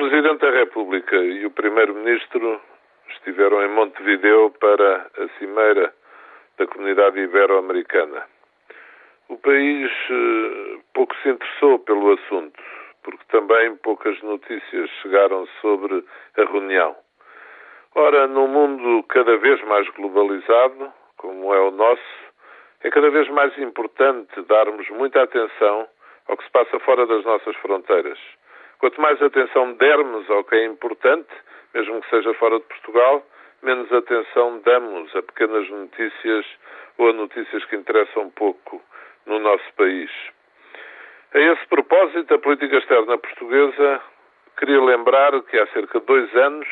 Presidente da República e o Primeiro-Ministro estiveram em Montevideo para a cimeira da comunidade ibero-americana. O país eh, pouco se interessou pelo assunto, porque também poucas notícias chegaram sobre a reunião. Ora, num mundo cada vez mais globalizado, como é o nosso, é cada vez mais importante darmos muita atenção ao que se passa fora das nossas fronteiras. Quanto mais atenção dermos ao que é importante, mesmo que seja fora de Portugal, menos atenção damos a pequenas notícias ou a notícias que interessam pouco no nosso país. A esse propósito, a política externa portuguesa queria lembrar que há cerca de dois anos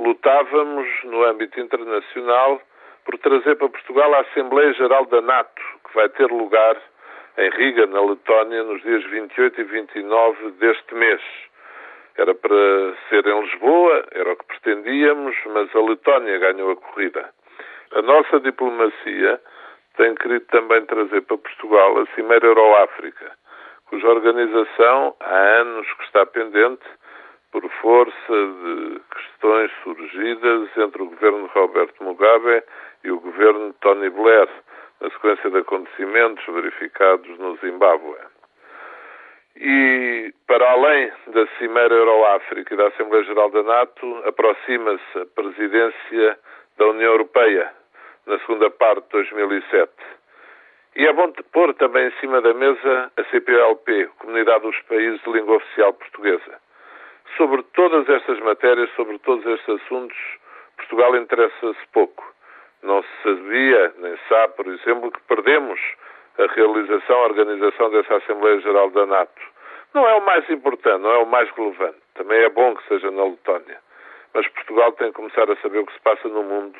lutávamos no âmbito internacional por trazer para Portugal a Assembleia Geral da NATO, que vai ter lugar em Riga, na Letónia, nos dias 28 e 29 deste mês. Era para ser em Lisboa, era o que pretendíamos, mas a Letónia ganhou a corrida. A nossa diplomacia tem querido também trazer para Portugal a Cimeira Euroáfrica, cuja organização há anos que está pendente por força de questões surgidas entre o governo de Roberto Mugabe e o governo de Tony Blair, na sequência de acontecimentos verificados no Zimbábue. E, para além da Cimeira Euroáfrica e da Assembleia Geral da NATO, aproxima-se a presidência da União Europeia, na segunda parte de 2007. E é bom pôr também em cima da mesa a CPLP, Comunidade dos Países de Língua Oficial Portuguesa. Sobre todas estas matérias, sobre todos estes assuntos, Portugal interessa-se pouco. Não se sabia, nem sabe, por exemplo, que perdemos a realização, a organização dessa Assembleia Geral da NATO. Não é o mais importante, não é o mais relevante. Também é bom que seja na Letónia. Mas Portugal tem que começar a saber o que se passa no mundo,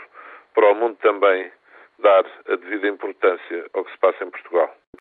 para o mundo também dar a devida importância ao que se passa em Portugal.